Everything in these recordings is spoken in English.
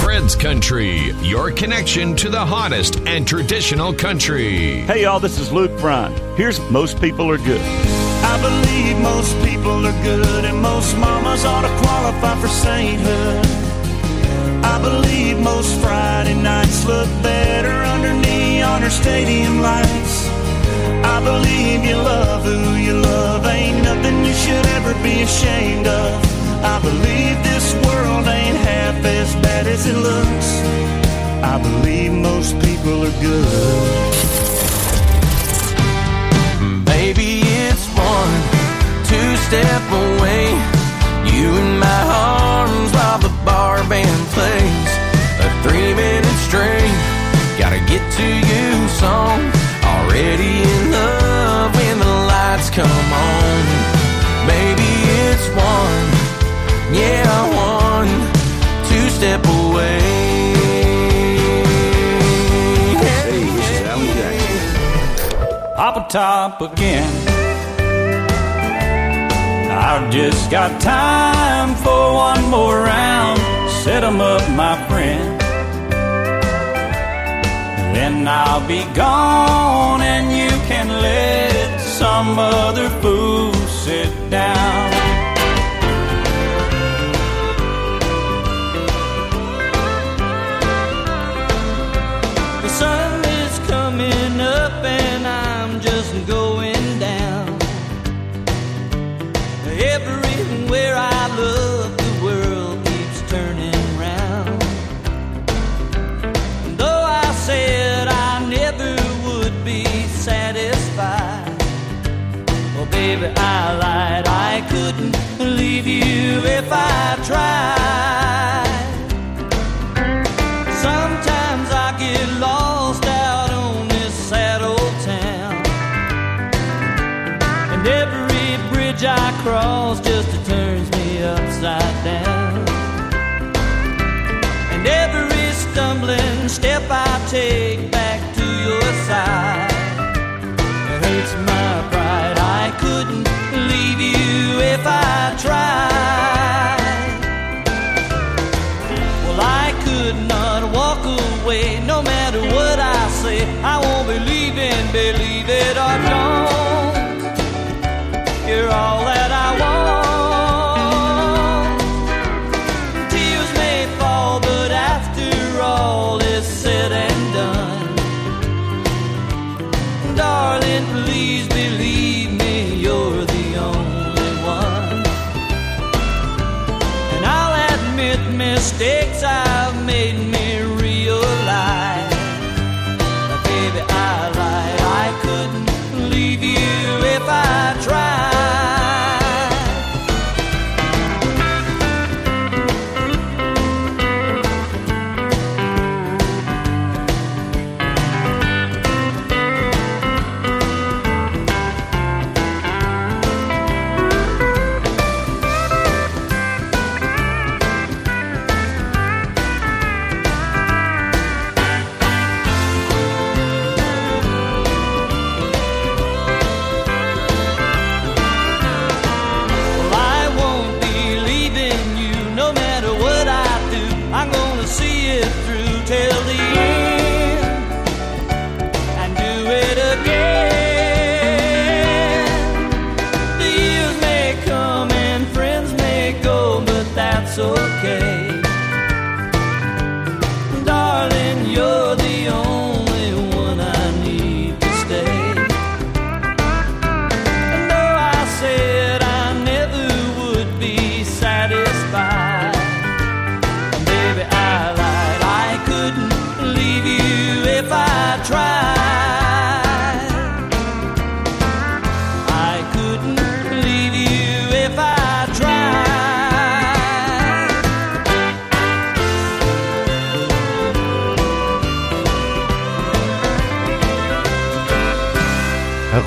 Fred's Country, your connection to the hottest and traditional country. Hey, y'all, this is Luke Bryan. Here's Most People Are Good. I believe most people are good, and most mamas ought to qualify for sainthood. I believe most Friday nights look better under neon or stadium lights. I believe you love who you love, ain't nothing you should ever be ashamed of. I believe this world ain't half as bad as it looks. I believe most people are good. Baby, it's one, two step away. You in my arms while the bar band plays a three minute straight. Gotta get to you song. Already in love when the lights come on. Baby, it's one, yeah, step away. Hey, this is Alan Jackson. Pop a Top again. I've just got time for one more round. Set 'em up, my friend. Then I'll be gone and you can let some other fool sit down. Baby, I lied. I couldn't leave you if I tried. Sometimes I get lost out on this sad old town. And every bridge I cross just turns me upside down. And every stumbling step I take if I tried.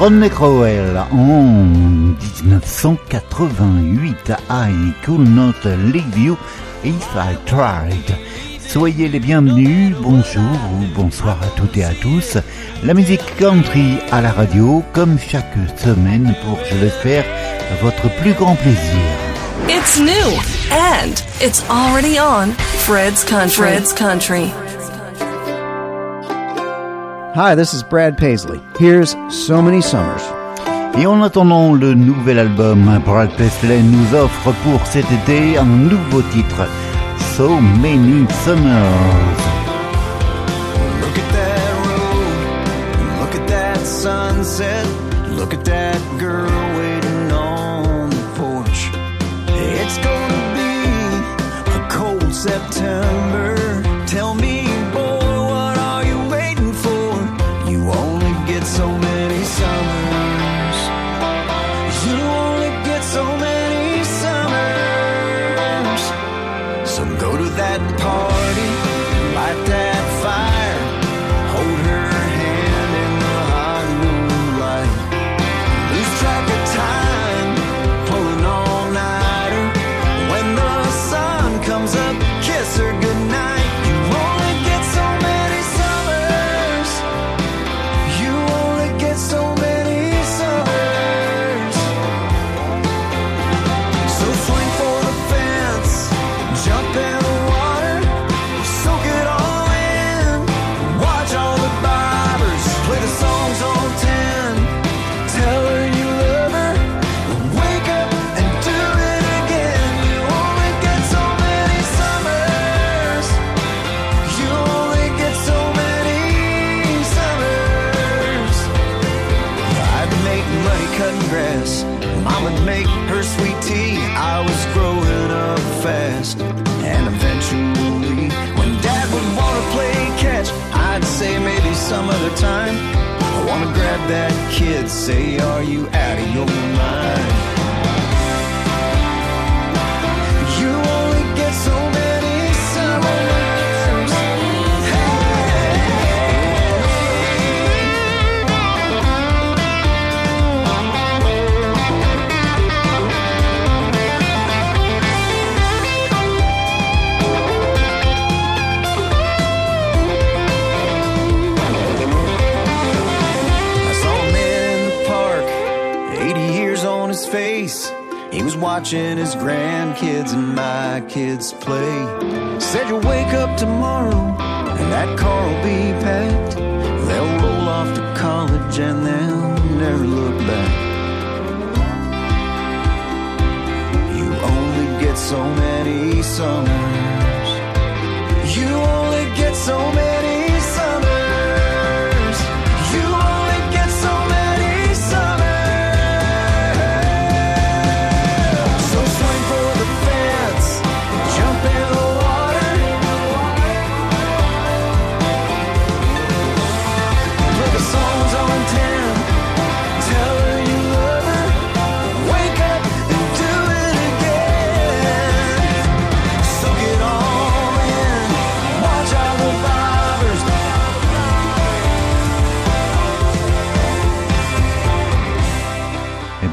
Rodney Crowell en 1988, I Could Not Leave You If I Tried. Soyez les bienvenus, bonjour ou bonsoir à toutes et à tous. La musique country à la radio, comme chaque semaine pour, je l'espère, votre plus grand plaisir. It's new and it's already on Fred's Country. Fred's Country. Hi, this is Brad Paisley. Here's So Many Summers. Et en attendant le nouvel album, Brad Paisley nous offre pour cet été un nouveau titre, So Many Summers. Look at that road, look at that sunset, look at that girl waiting on the porch. It's gonna be a cold September. so many, songs.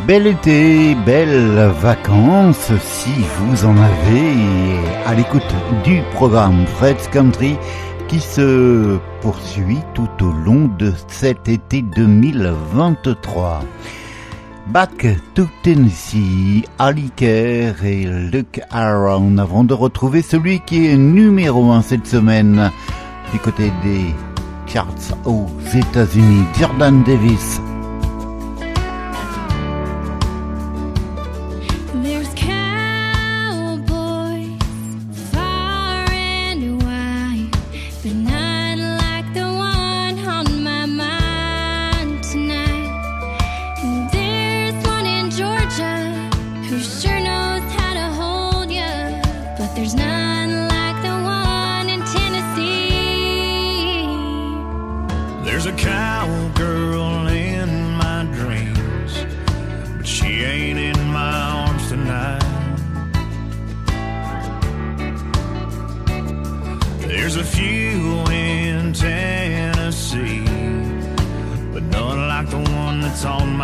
bel été, belles vacances si vous en avez à l'écoute du programme Fred's Country qui se poursuit tout au long de cet été 2023. Back to Tennessee, Ali Kerr et Luke Around avant de retrouver celui qui est numéro 1 cette semaine du côté des charts aux États-Unis, Jordan Davis.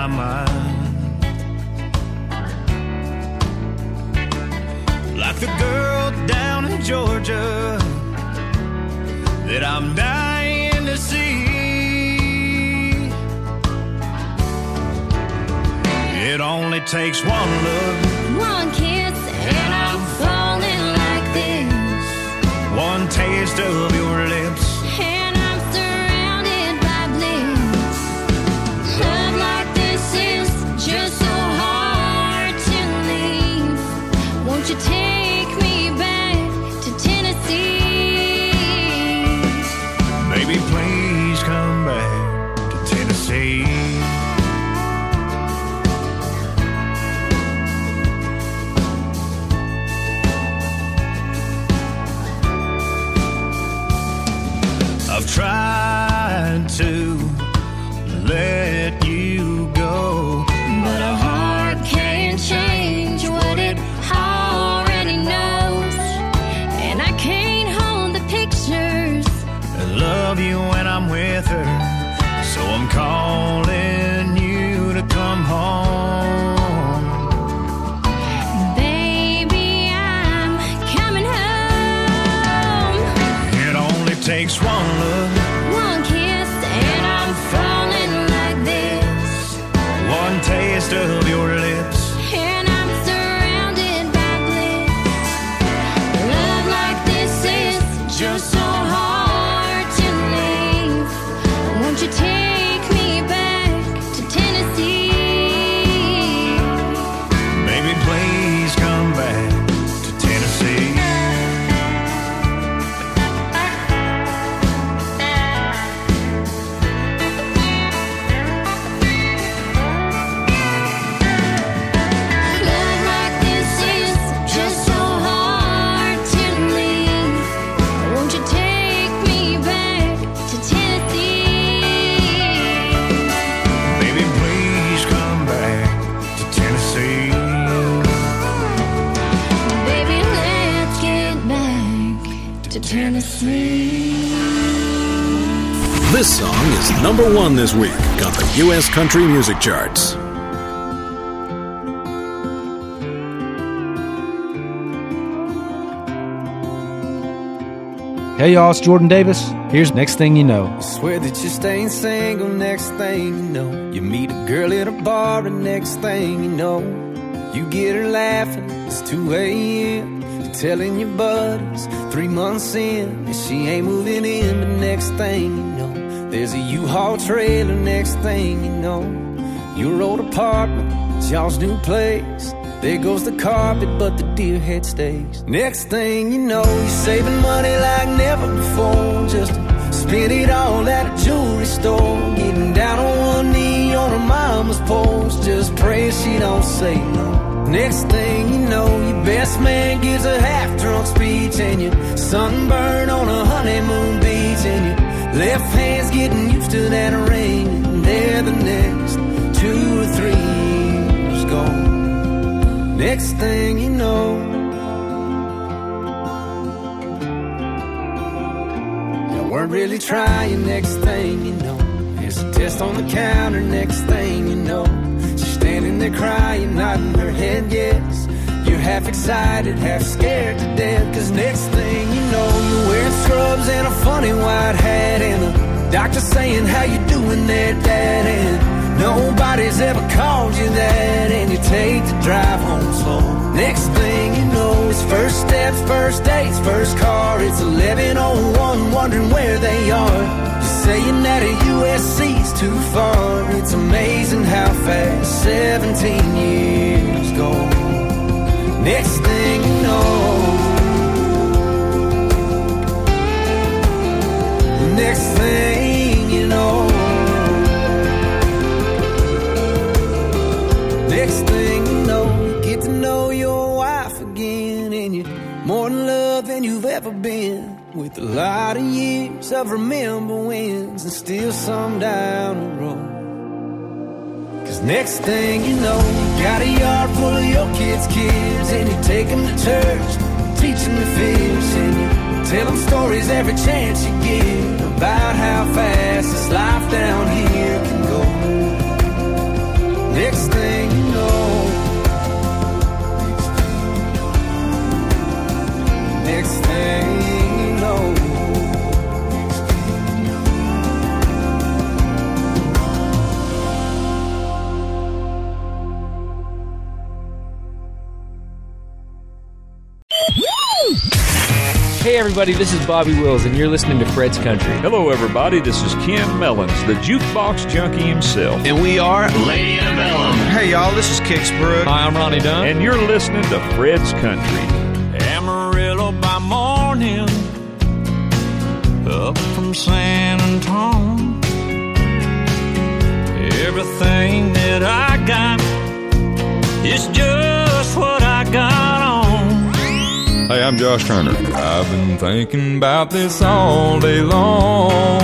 my mind. Like the girl down in Georgia that I'm dying to see. It only takes one look, one kiss, and, I'm falling like this. One taste of your number one this week on the U.S. Country Music Charts. Hey y'all, it's Jordan Davis. Here's next thing you know. I Swear that you're staying single, next thing you know. You meet a girl at a bar, and next thing you know, you get her laughing. It's 2 a.m. You're telling your buddies three months in, and she ain't moving in. But next thing you know, there's a U-Haul trailer. Next thing you know, your old apartment, it's y'all's new place. There goes the carpet, but the deer head stays. Next thing you know, you're saving money like never before. Just spend it all at a jewelry store. Getting down on one knee on her mama's porch. Just praying she don't say no. Next thing you know, your best man gives a half drunk speech. And you're sunburned on a honeymoon beach. And your left hand's getting used to that ring. And there the next two or three years gone. Next thing you know, you weren't really trying. Next thing you know, there's a test on the counter. Next thing you know, she's standing there crying, nodding her head yes. You're half excited, half scared to death. Cause next thing you know, you're wearing scrubs and a funny white hat. And the doctor saying, How you doing there, Dad? And Nobody's ever called you that, and you take the drive home slow. Next thing you know, it's first steps, first dates, first car. It's 1101, wondering where they are. You're saying that a USC's too far. It's amazing how fast 17 years go. Next thing you know, next thing you know. Next thing you know, you get to know your wife again, and you're more in love than you've ever been. With a lot of years of remember wins, and still some down the road. Cause next thing you know, you got a yard full of your kids' kids, and you take them to church, teach them to fish, and you tell them stories every chance you get about how fast this life down here can go. Next thing everybody, this is Bobby Wills, and you're listening to Fred's Country. Hello, everybody. This is Ken Mellons, the jukebox junkie himself. And we are Lady Antebellum. Hey, y'all, this is Kix Brooks. Hi, I'm Ronnie Dunn. And you're listening to Fred's Country. Amarillo by morning, up from San Antonio. Everything that I got is just I'm Josh Turner. I've been thinking about this all day long.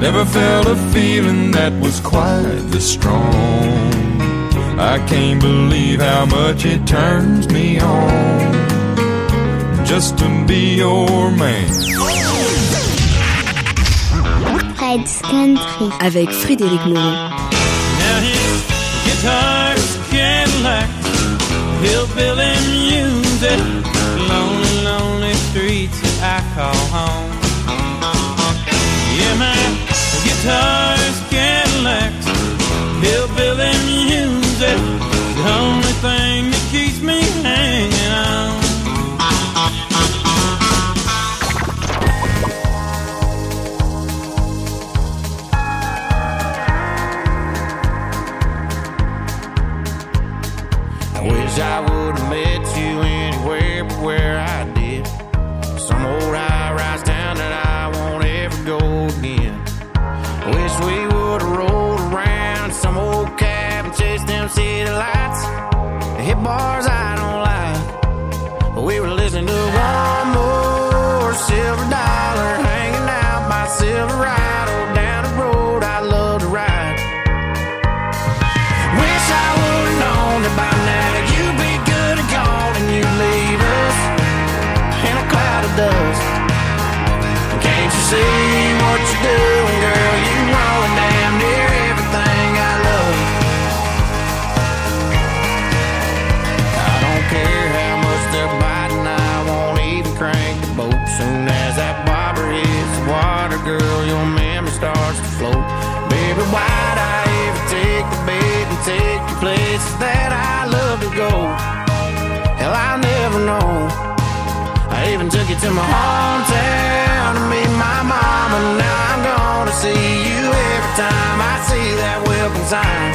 Never felt a feeling that was quite this strong. I can't believe how much it turns me on just to be your man. Fred's Country. Avec Frédéric Moreau. Now his guitar's Cadillac, hillbilly music, lonely, lonely streets that I call home. Yeah, my guitar's Cadillac, bars I don't like. We were listening to one more silver dollar hanging out by Silverado down the road I love to ride. Wish I would've known that by now you'd be good and gone and you'd leave us in a cloud of dust. Can't you see take you places that I love to go? Hell, I'll never know. I even took you to my hometown to meet my mama. Now I'm gonna see you every time I see that welcome sign.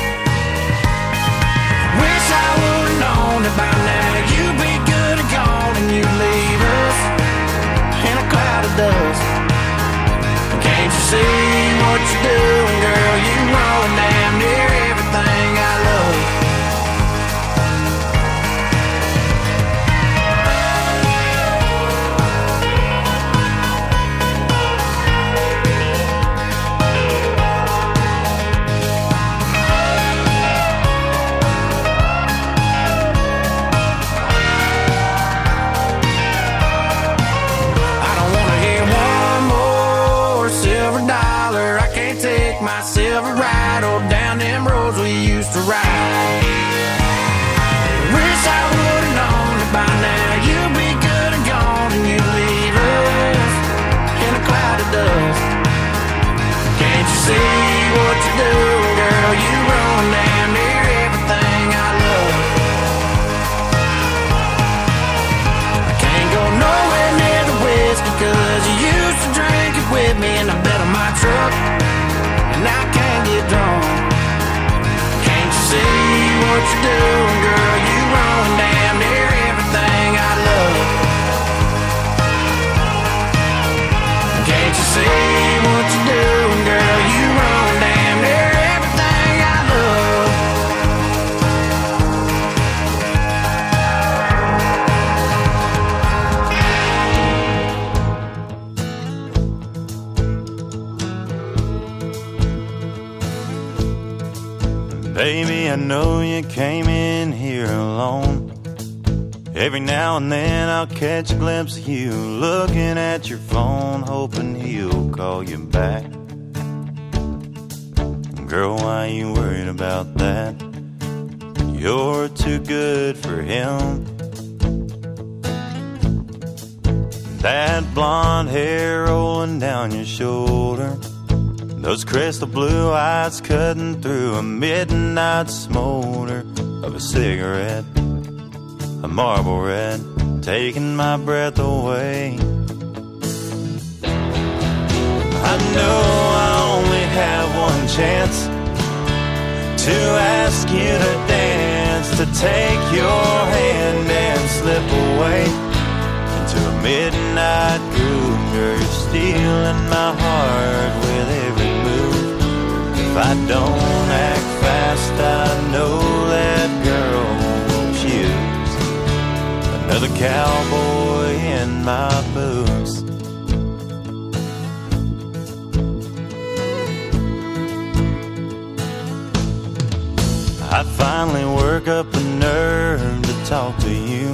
Wish I would've known that by now you'd be good and gone and you'd leave us in a cloud of dust. Can't you see what you're doing, girl? You ruin damn near everything you're doing, I know you came in here alone. Every now and then I'll catch a glimpse of you looking at your phone, hoping he'll call you back. Girl, why you worried about that? You're too good for him. That blonde hair rolling down your shoulder. Those crystal blue eyes cutting through a midnight smolder of a cigarette, a Marlboro Red, taking my breath away. I know I only have one chance to ask you to dance, to take your hand and slip away into a midnight groove. Girl, you're stealing my heart I don't act fast, I know that girl will choose another cowboy in my boots. I finally work up the nerve to talk to you.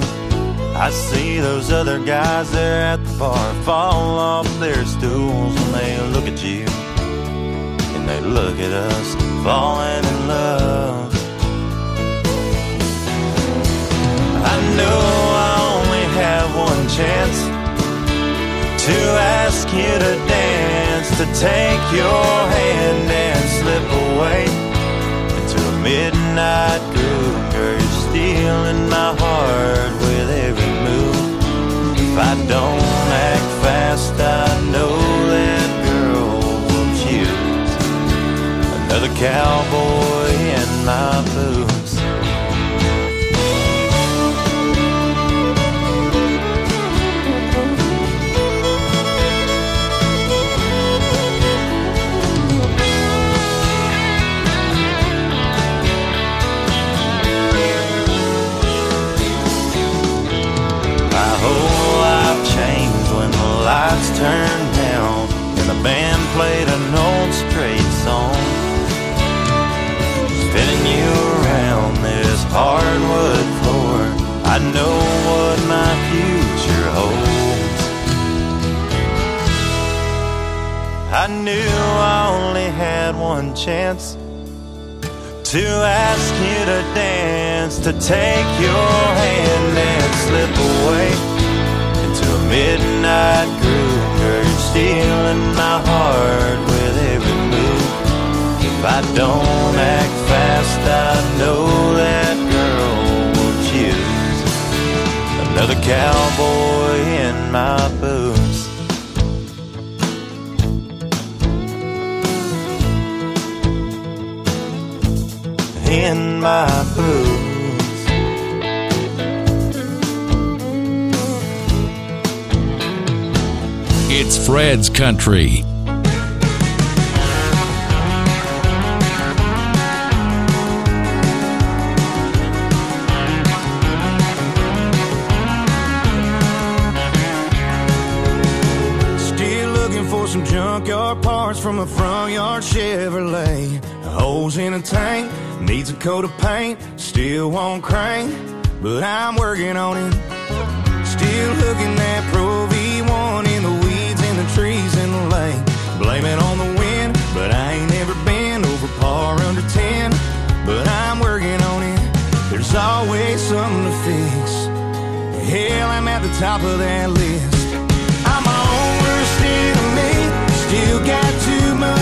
I see those other guys there at the bar fall off their stools when they look at you. They look at us falling in love. I know I only have one chance to ask you to dance, to take your hand and slip away into a midnight groove. Girl, you're stealing my heart with every move. If I don't act fast, I know that cowboy in my boots. My whole life changed when the lights turned down and the band played an old straight. Spinning you around this hardwood floor, I know what my future holds. I knew I only had one chance to ask you to dance, to take your hand and slip away into a midnight groove. Girl, you're stealing my heart I don't act fast, I know that girl will choose another cowboy in my boots. in my boots. It's Fred's Country. From a front yard Chevrolet. Holes in a tank, needs a coat of paint, still won't crank, but I'm working on it. Still looking at Pro V1 in the weeds and the trees in the lake. Blame it on the wind, but I ain't never been over par under 10. But I'm working on it, there's always something to fix. Hell, I'm at the top of that list.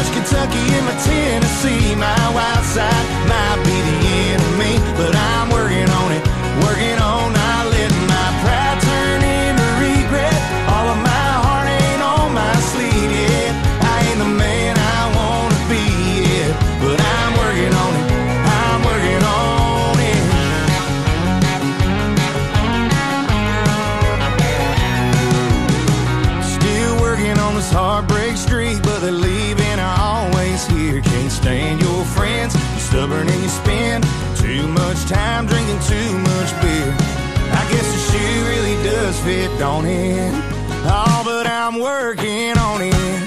Much Kentucky and my Tennessee. My wild side might be the enemy, but I'm working on it. Working on not time drinking too much beer. I guess the shoe really does fit, don't it? Oh, but I'm working on it.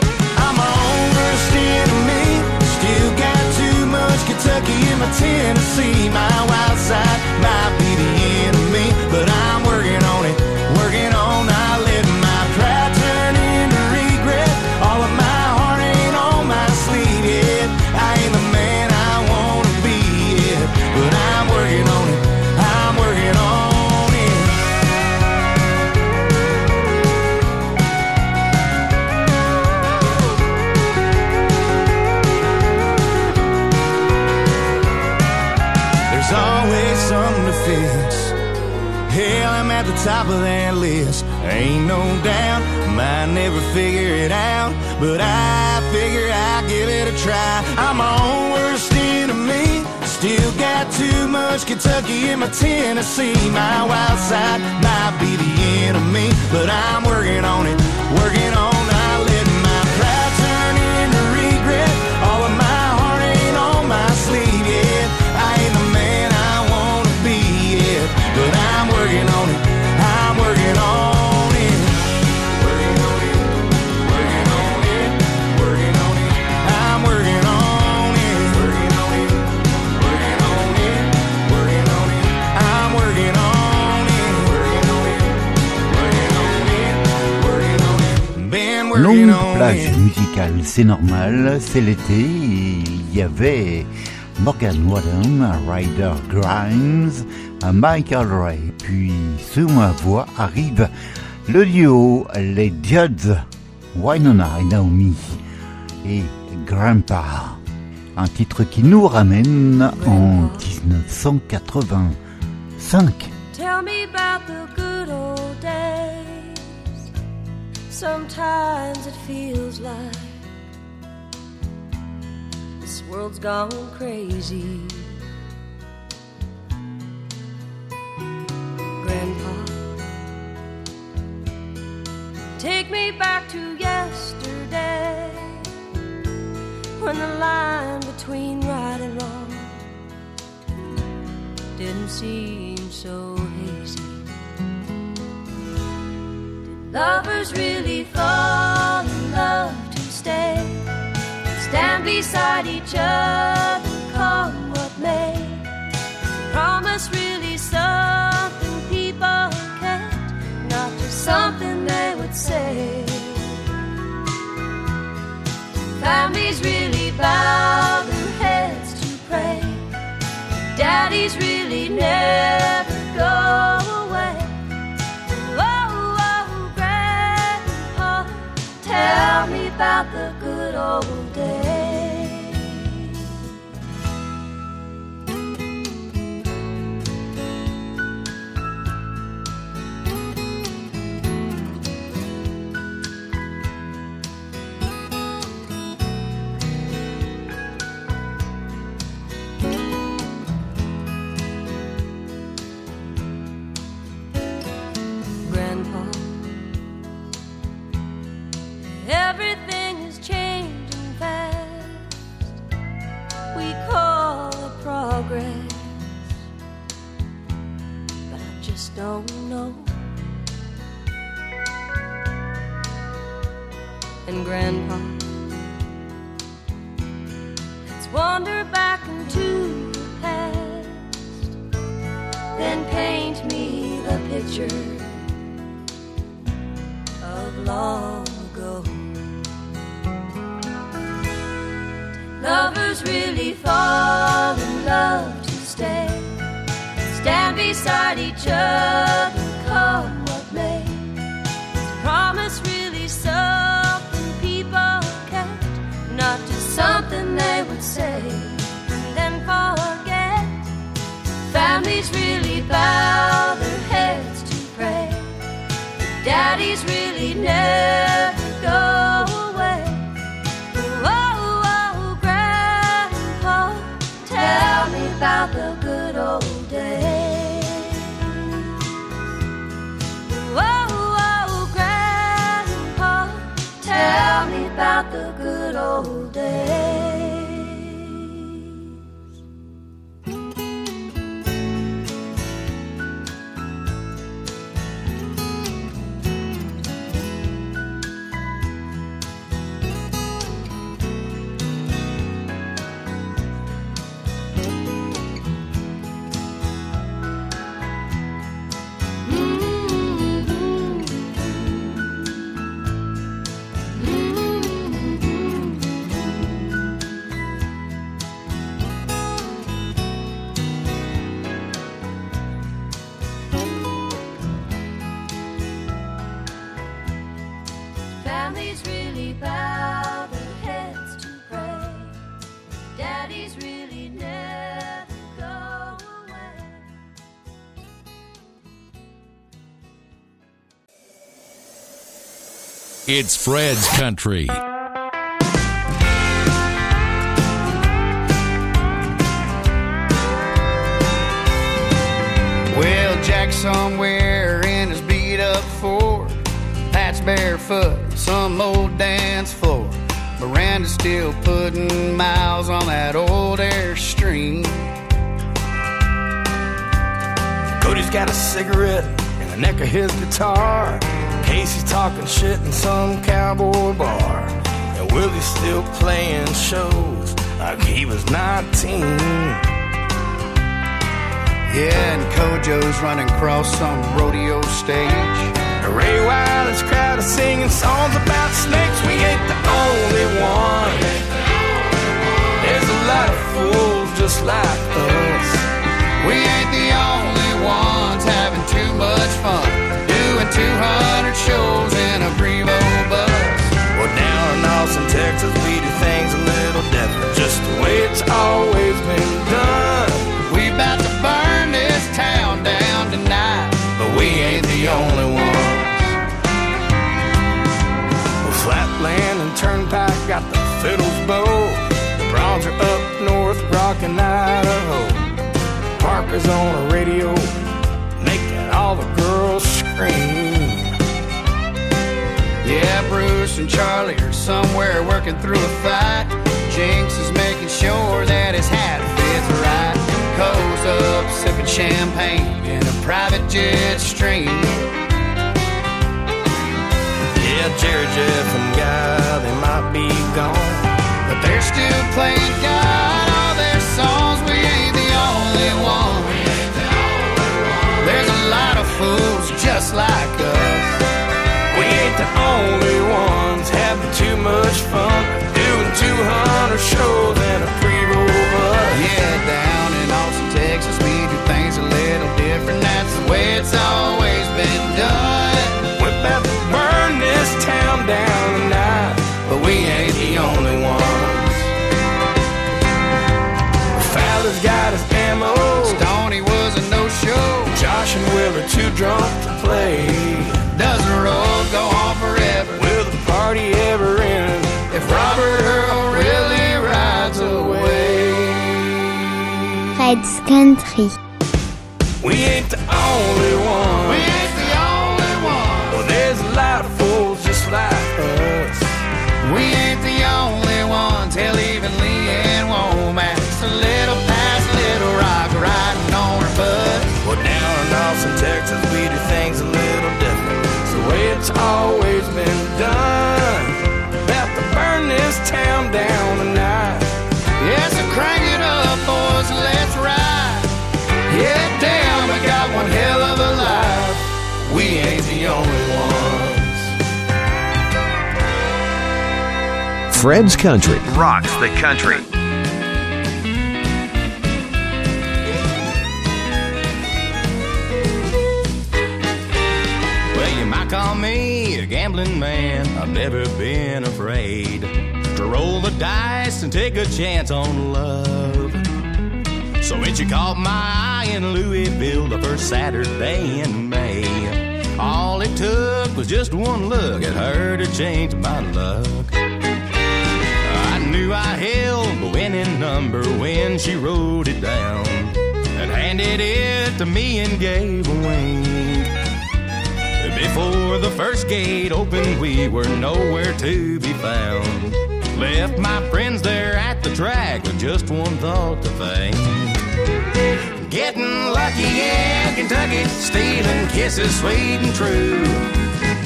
I'm oversteer to me. Still got too much Kentucky in my Tennessee. My wild side might be figure it out, but I figure I'll give it a try. I'm my own worst enemy. Still got too much Kentucky in my Tennessee. My wild side might be the enemy, but I'm working on it, working on not Longue on plage musicale, c'est normal, c'est l'été, il y avait Morgan Wallen, un Ryder Grimes, Michael Ray, puis sous ma voix arrive le duo, les Judds, Wynonna et Naomi, et Grandpa, un titre qui nous ramène en 1985. Tell me about the good Sometimes it feels like this world's gone crazy. Grandpa, take me back to yesterday when the line between right and wrong didn't seem so lovers really fall in love to stay? Stand beside each other, come what may. Promise really something people can't, not just something they would say. Families really bow their heads to pray. Daddies really never go about the good old days. And Grandpa, let's wander back into the past, then paint me the picture bow their heads to pray. Daddies really never go away. Oh, oh, Grandpa, tell me about the good old days. Oh, oh, Grandpa, tell me about the good old days. It's Fred's Country. Well, Jack's somewhere in his beat up Ford. Pat's barefoot, some old dance floor. Miranda's still putting miles on that old Airstream. Cody's got a cigarette in the neck of his guitar. Casey's talking shit in some cowboy bar. And Willie's still playing shows like he was 19. Yeah, and Kojo's running across some rodeo stage. And Ray Wylie's crowd is singing songs about snakes. We ain't the only one. There's a lot of fools just like us. We ain't the only ones having too much fun. Doing 200 shows in a Prevost bus. Well, down in Austin, Texas, we do things a little different. Just the way it's always been done. We about to burn this town down tonight, but we ain't the only ones. Well, Flatland and Turnpike got the fiddles bow. The Brauns are up north, rockin' Idaho. Parker's on a radio, scream. Yeah, Bruce and Charlie are somewhere working through a fight. Jinx is making sure that his hat fits right. Koe's up sipping champagne in a private jet stream. Yeah, Jerry, Jeff, and Guy, they might be gone. But they're still playing God all their songs. We ain't the only one. Lot of fools just like us. We ain't the only ones having too much fun. Doing 200 shows in a pre-roll bus. Yeah, down in Fred's Country. The only ones. Fred's Country. Rocks the country. Well, you might call me a gambling man. I've never been afraid to roll the dice and take a chance on love. So when you caught my eye in Louisville the first Saturday in May, all it took was just one look at her to change my luck. I knew I held the winning number when she wrote it down and handed it to me and gave a. Before the first gate opened, we were nowhere to be found. Left my friends there at the track with just one thought to think. Getting lucky Kentucky, stealing kisses sweet and true.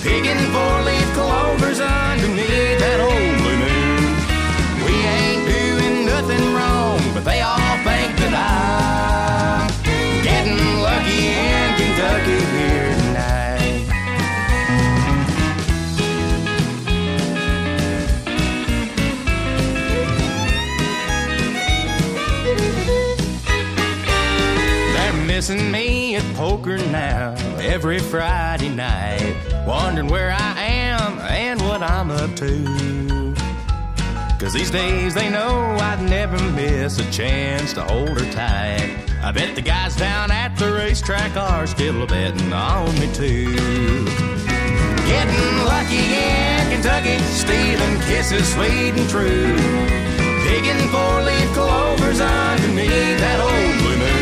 Picking four-leaf clovers underneath that old blue moon. We ain't doing nothing wrong, but they all think that I'm getting lucky in Kentucky here missing me at poker now every Friday night, wondering where I am and what I'm up to. Cause these days they know I'd never miss a chance to hold her tight. I bet the guys down at the racetrack are still betting on me too. Getting lucky in Kentucky, stealing kisses sweet and true. Digging four-leaf clovers underneath that old blue moon.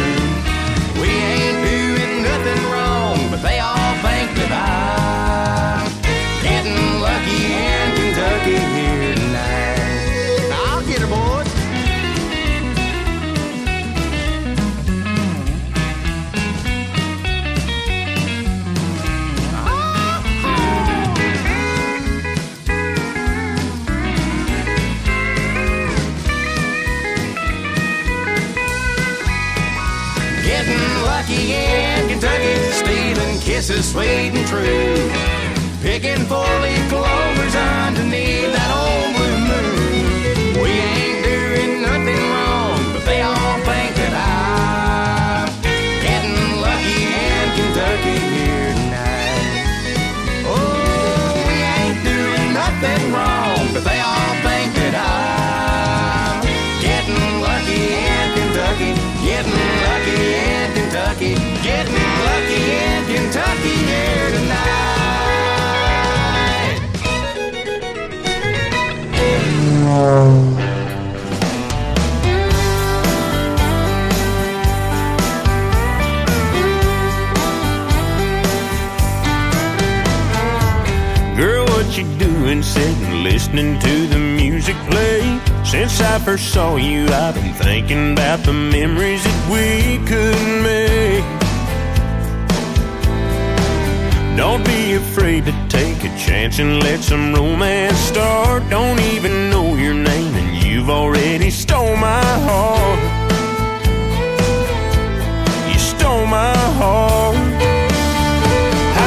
We ain't stealing kisses sweet and true. Picking four-leaf clovers underneath that old blue moon. We ain't doing nothing wrong, but they all think that I'm getting lucky in Kentucky here tonight. Oh, we ain't doing nothing wrong, but they all think that I'm getting lucky in Kentucky, getting lucky in Kentucky, getting sitting listening to the music play? Since I first saw you, I've been thinking about the memories that we could make. Don't be afraid to take a chance and let some romance start. Don't even know your name, and you've already stole my heart. You stole my heart.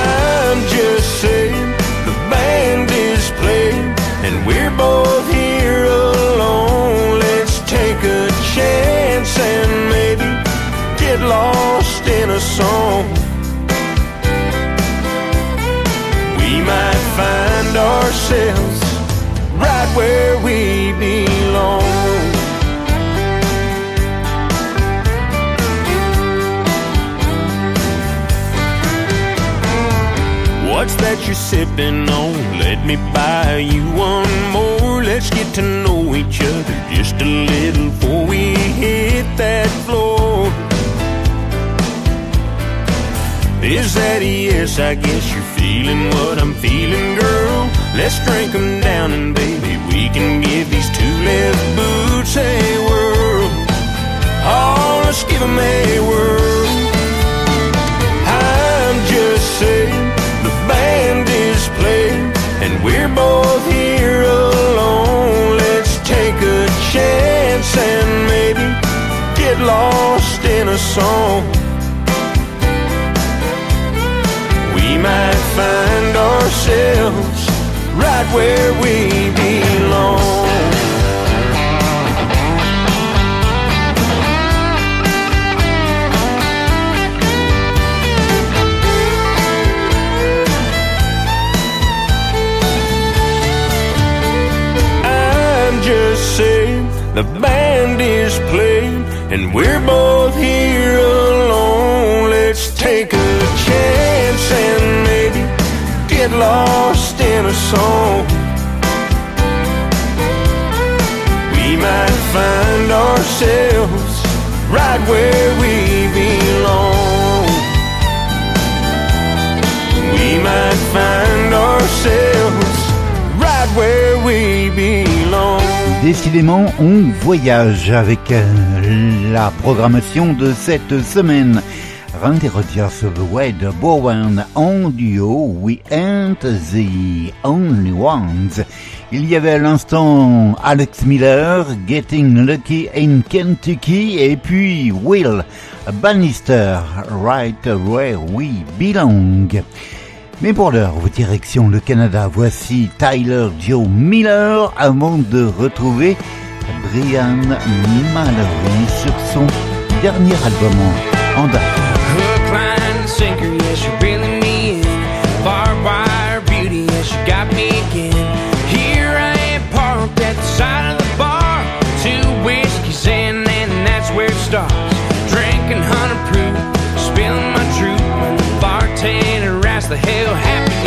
I'm just saying the band is playing and we're both here alone. Let's take a chance and maybe get lost ourselves right where we belong. What's that you're sipping on? Let me buy you one more. Let's get to know each other just a little before we hit that floor. Is that a yes? I guess you're feeling what I'm feeling, girl. Let's drink 'em down and baby, we can give these two left boots a whirl. Oh, let's give 'em a whirl. I'm just saying the band is playing and we're both here alone. Let's take a chance and maybe get lost in a song. We might find ourselves right where we belong. I'm just saying the band is playing and we're both here alone. Let's take a chance and maybe get lost in a song. We might find ourselves right where we belong. We might find ourselves right where we belong. Décidément, on voyage avec euh, la programmation de cette semaine. Randy Rogers of Wade Bowen en duo We Ain't the Only Ones. Il y avait à l'instant Alex Miller, Getting Lucky in Kentucky, et puis Will Bannister, Right Where We Belong. Mais pour l'heure, vos directions le Canada, voici Tyler Joe Miller avant de retrouver Brian Mallory sur son dernier album en date. Hook, line, and sinker, yes, you're reeling me in. Barbed wire beauty, yes, you got me again. Here I am parked at the side of the bar. Two whiskeys in, and that's where it starts. Drinking hundred proof, spilling my truth when the bartender asks the hell happened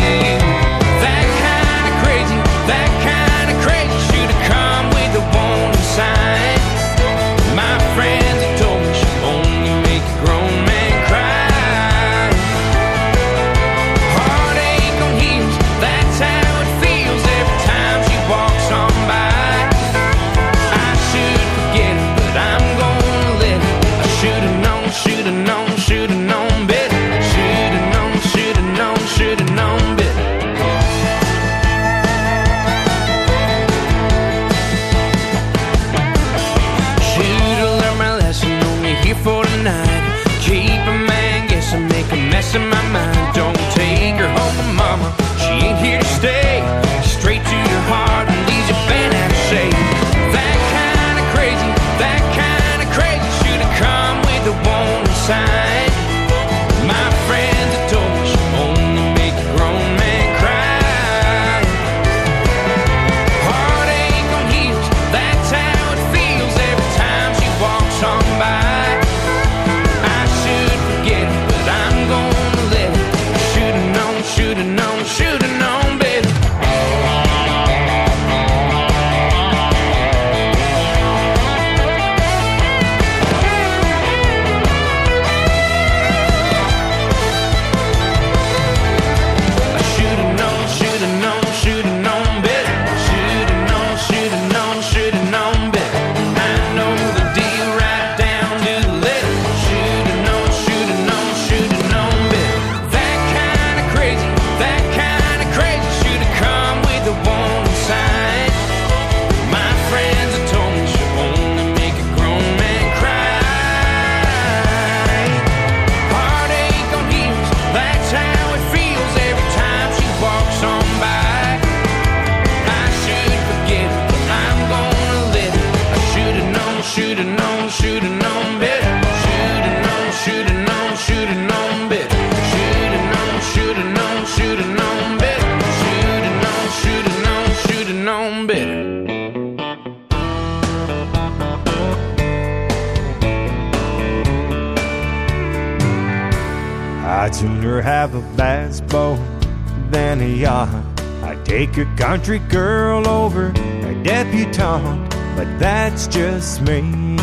country girl over a debutante, but that's just me.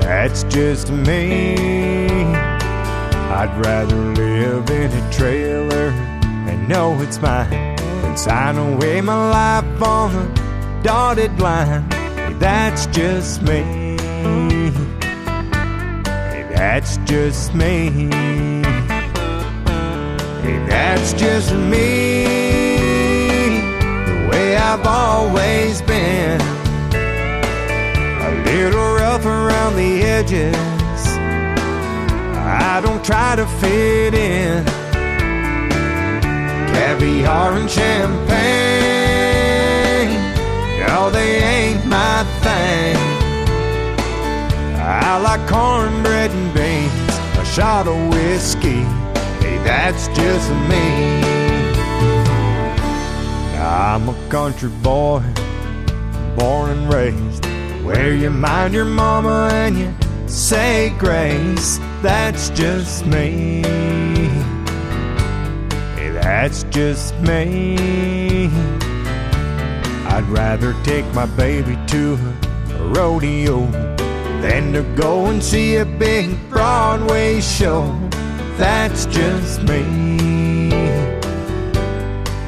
That's just me. I'd rather live in a trailer and know it's mine than sign away my life on a dotted line. That's just me. That's just me. Hey, that's just me. The way I've always been. A little rough around the edges. I don't try to fit in. Caviar and champagne. No, they ain't my thing. I like cornbread and beans, a shot of whiskey. That's just me. I'm a country boy, born and raised, where you mind your mama and you say grace. That's just me. Hey, that's just me. I'd rather take my baby to a rodeo than to go and see a big Broadway show. That's just me.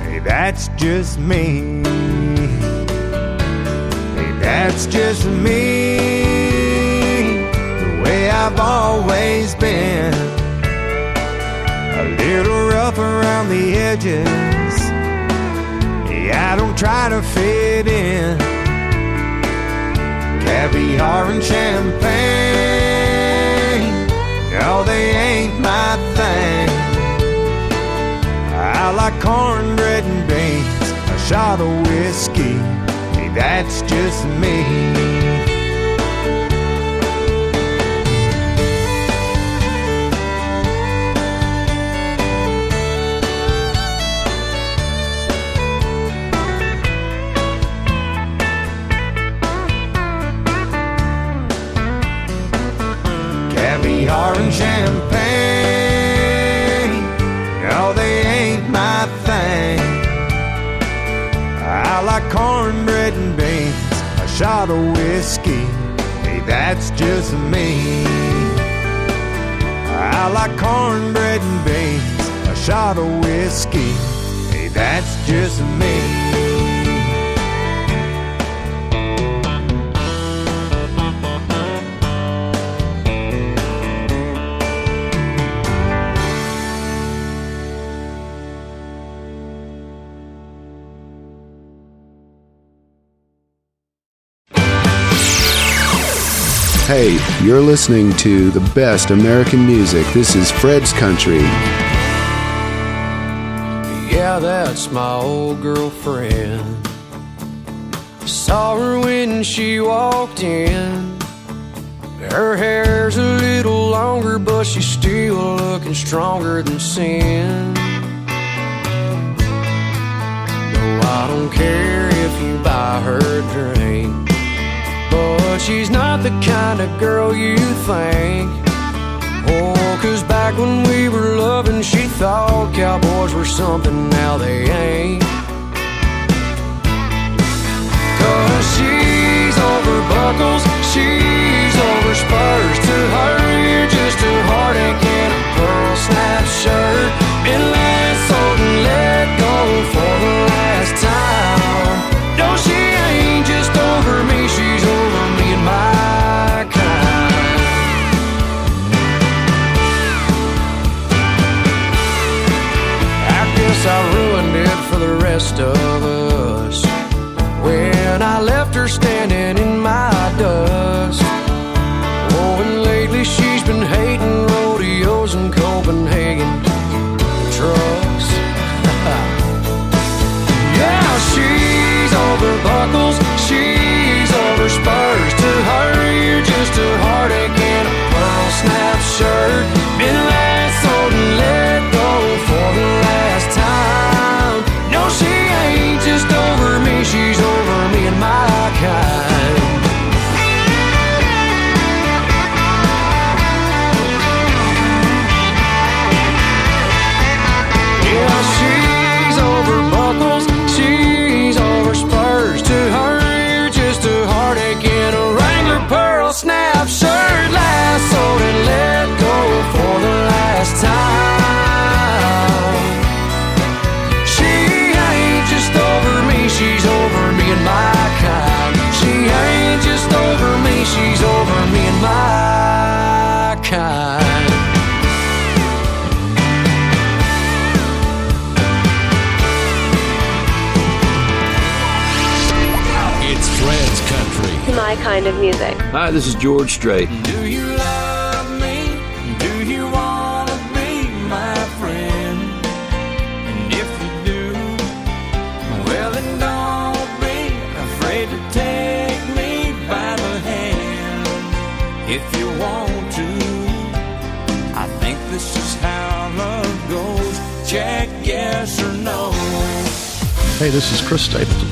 Hey, that's just me. Hey, that's just me. The way I've always been. A little rough around the edges. Yeah, I don't try to fit in. Caviar and champagne. No, they my thing. I like cornbread and beans, a shot of whiskey. Hey, that's just me. caviar and champagne. I like cornbread and beans, a shot of whiskey. Hey, that's just me. I like cornbread and beans, a shot of whiskey. Hey, that's just me. Hey, you're listening to the best American music. This is Fred's Country. Yeah, that's my old girlfriend. Saw her when she walked in. Her hair's a little longer, but she's still looking stronger than sin. No, I don't care if you buy her drink. But she's not the kind of girl you think. Oh, cause back when we were loving, she thought cowboys were something, now they ain't. Cause she's over buckles, she's over spurs. To her, you're just a heartache in a pearl snap shirt. Been let sold and let go for the my of music. Hi, this is George Strait. Do you love me? Do you want to be my friend? And if you do, well, then don't be afraid to take me by the hand. If you want to, I think this is how love goes. Check yes or no. Hey, this is Chris Stapleton.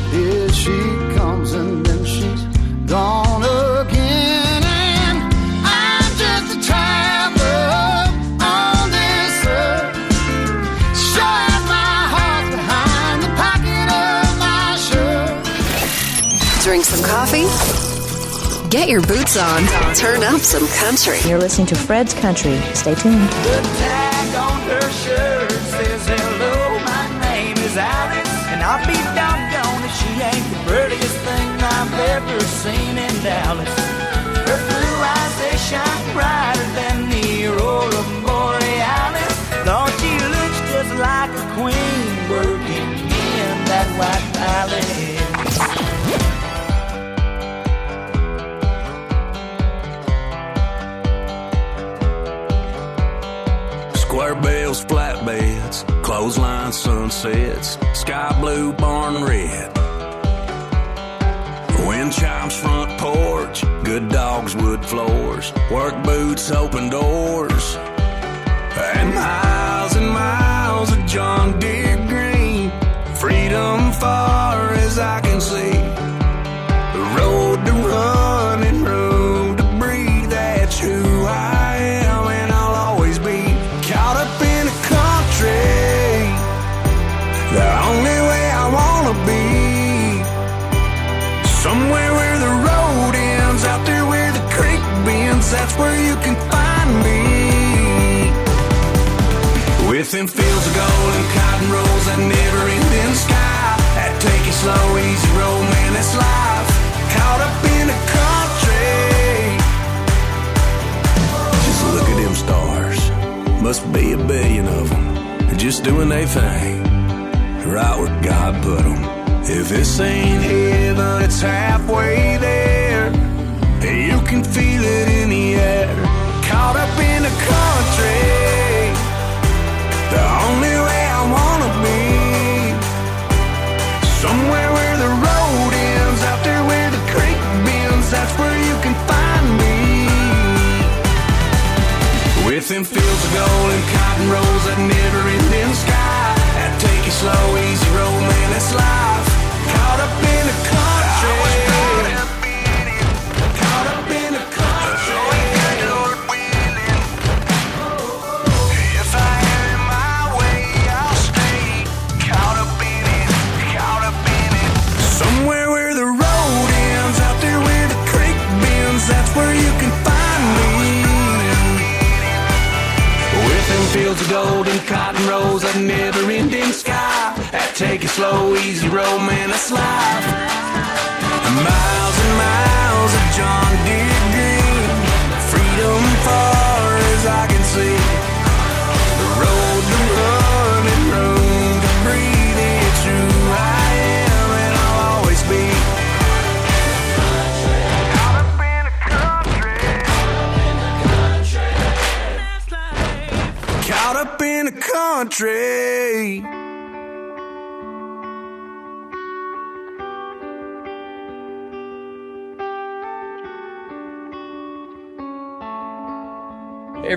Some coffee. Get your boots on. Turn up some country. You're listening to Fred's Country. Stay tuned. The tag on her shirt says, Hello, my name is Alice. And I'll be doggone if she ain't the prettiest thing I've ever seen in Dallas. Her blue eyes, they shine brighter than clothesline sunsets, sky blue barn red. Wind chimes front porch, good dogs wood floors, work boots open doors, and miles and miles of John Deere green, freedom far as I can see. The road to run Within fields of gold and cotton rolls that never ending sky. That take it slow, easy road, man, that's life. Caught up in the country. Just look at them stars. Must be a billion of them. Just doing their thing. Right where God put them. If this ain't heaven, it's halfway there. You can feel it in the air. Caught up in the country. Within fields of gold and cotton rolls that never ending sky. That take it slow, easy road, man, that's life.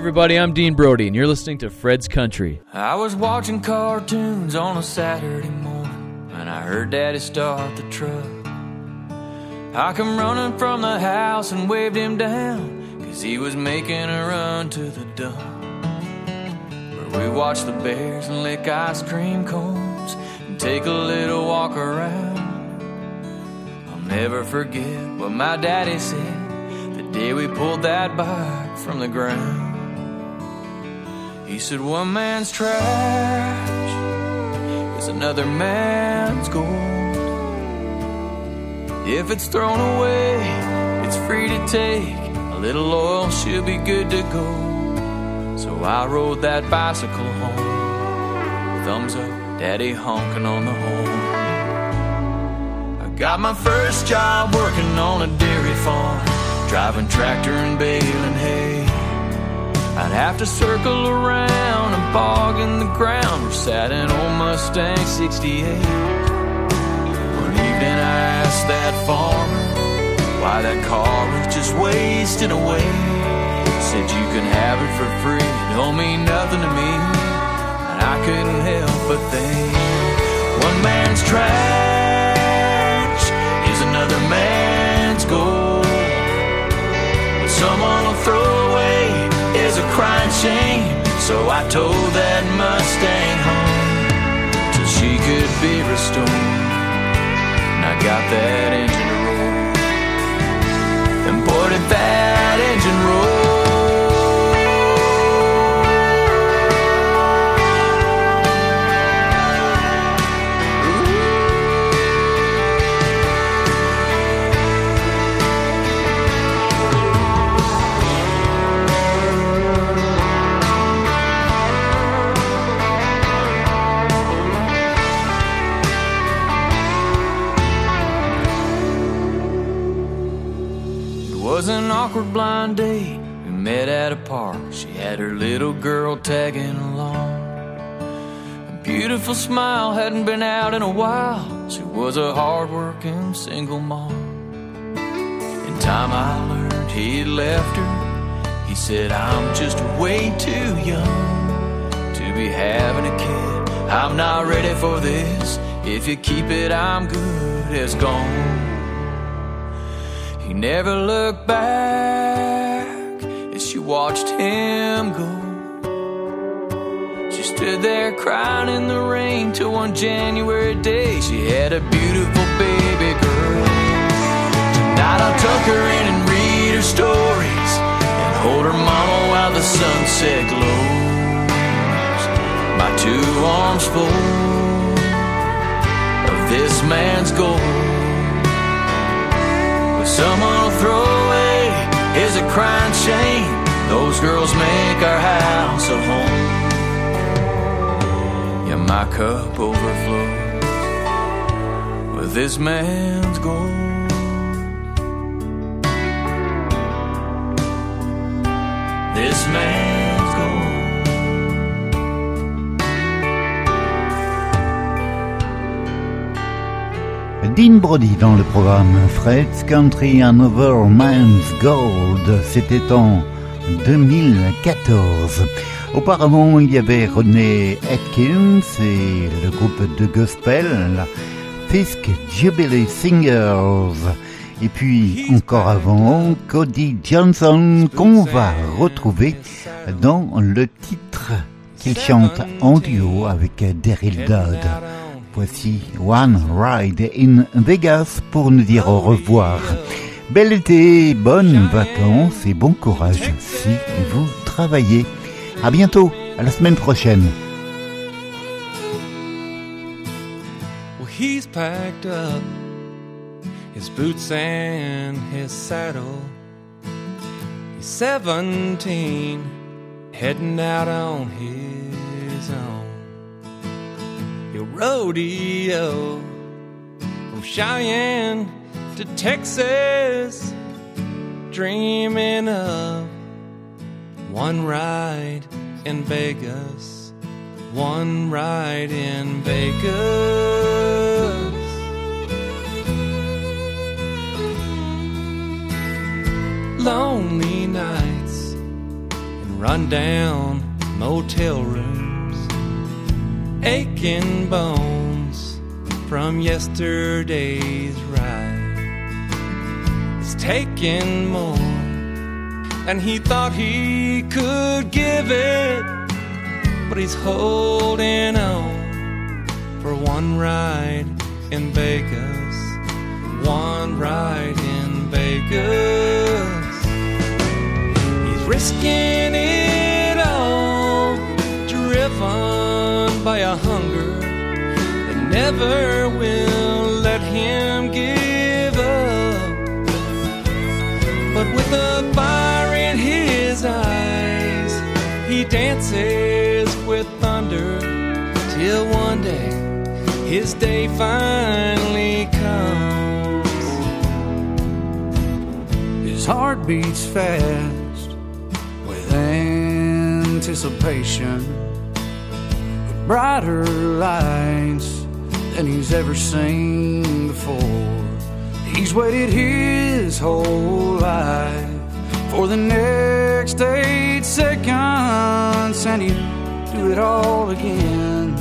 Everybody, I'm Dean Brody, and you're listening to Fred's Country. I was watching cartoons on a Saturday morning when I heard Daddy start the truck. I come running from the house and waved him down, cause he was making a run to the dump. Where we watched the bears and lick ice cream cones and take a little walk around. I'll never forget what my daddy said the day we pulled that bike from the ground. He said, One man's trash is another man's gold. If it's thrown away, it's free to take. A little oil should be good to go. So I rode that bicycle home. Thumbs up, daddy honking on the horn. I Got my first job working on a dairy farm, driving tractor and baling hay. I'd have to circle around and bog in the ground or sat in old Mustang 68. One evening I asked that farmer why that car was just wasting away. Said you can have it for free, don't mean nothing to me. And I couldn't help but think one man's trash is another man's gold. What someone will throw away a crying shame. So I towed that Mustang home till she could be restored. And I got that engine to roll. And boy, did that engine roll. Awkward blind date. We met at a park. She had her little girl tagging along. A beautiful smile hadn't been out in a while. She was a hard-working single mom. In time, I learned he'd left her. He said, "I'm just way too young to be having a kid. I'm not ready for this. If you keep it, I'm good as gone." He never looked back as she watched him go. She stood there crying in the rain till one January day she had a beautiful baby girl. Tonight I'll tuck her in and read her stories and hold her mama while the sunset glows. My two arms full of this man's gold. But someone will throw away is a crying shame. Those girls make our house a home. Yeah, my cup overflows with this man's gold. This man's Dean Brody dans le programme Fred's Country Another Man's Gold. C'était en 2014. Auparavant, il y avait René Atkins et le groupe de gospel Fisk Jubilee Singers. Et puis encore avant, Cody Johnson qu'on va retrouver dans le titre qu'il chante en duo avec Daryl Dodd. Voici One Ride in Vegas pour nous dire au revoir. Bel été, bonnes vacances et bon courage si vous travaillez. À bientôt, à la semaine prochaine. Well, he's packed up his boots and his saddle. He's 17, heading out on his own. He'll rodeo from Cheyenne to Texas, dreaming of one ride in Vegas, one ride in Vegas. Lonely nights in rundown motel rooms, aching bones from yesterday's ride. It's taking more than he thought he could give it, but he's holding on for one ride in Vegas, one ride in Vegas. He's risking it all, driven by a hunger that never will let him give up. But with a fire in his eyes, he dances with thunder till one day his day finally comes. His heart beats fast with anticipation, brighter lights than he's ever seen before. He's waited his whole life for the next eight seconds, and he'd do it all again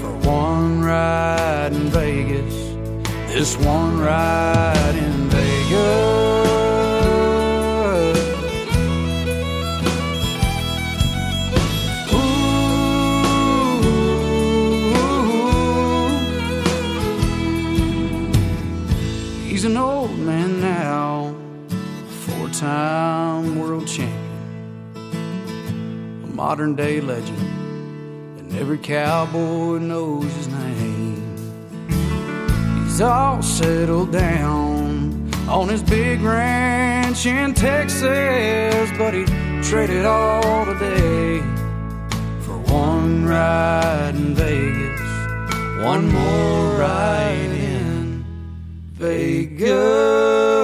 for one ride in Vegas. This one ride in Vegas. Modern day legend, and every cowboy knows his name. He's all settled down on his big ranch in Texas, but he traded all today for one ride in Vegas, one more ride in Vegas.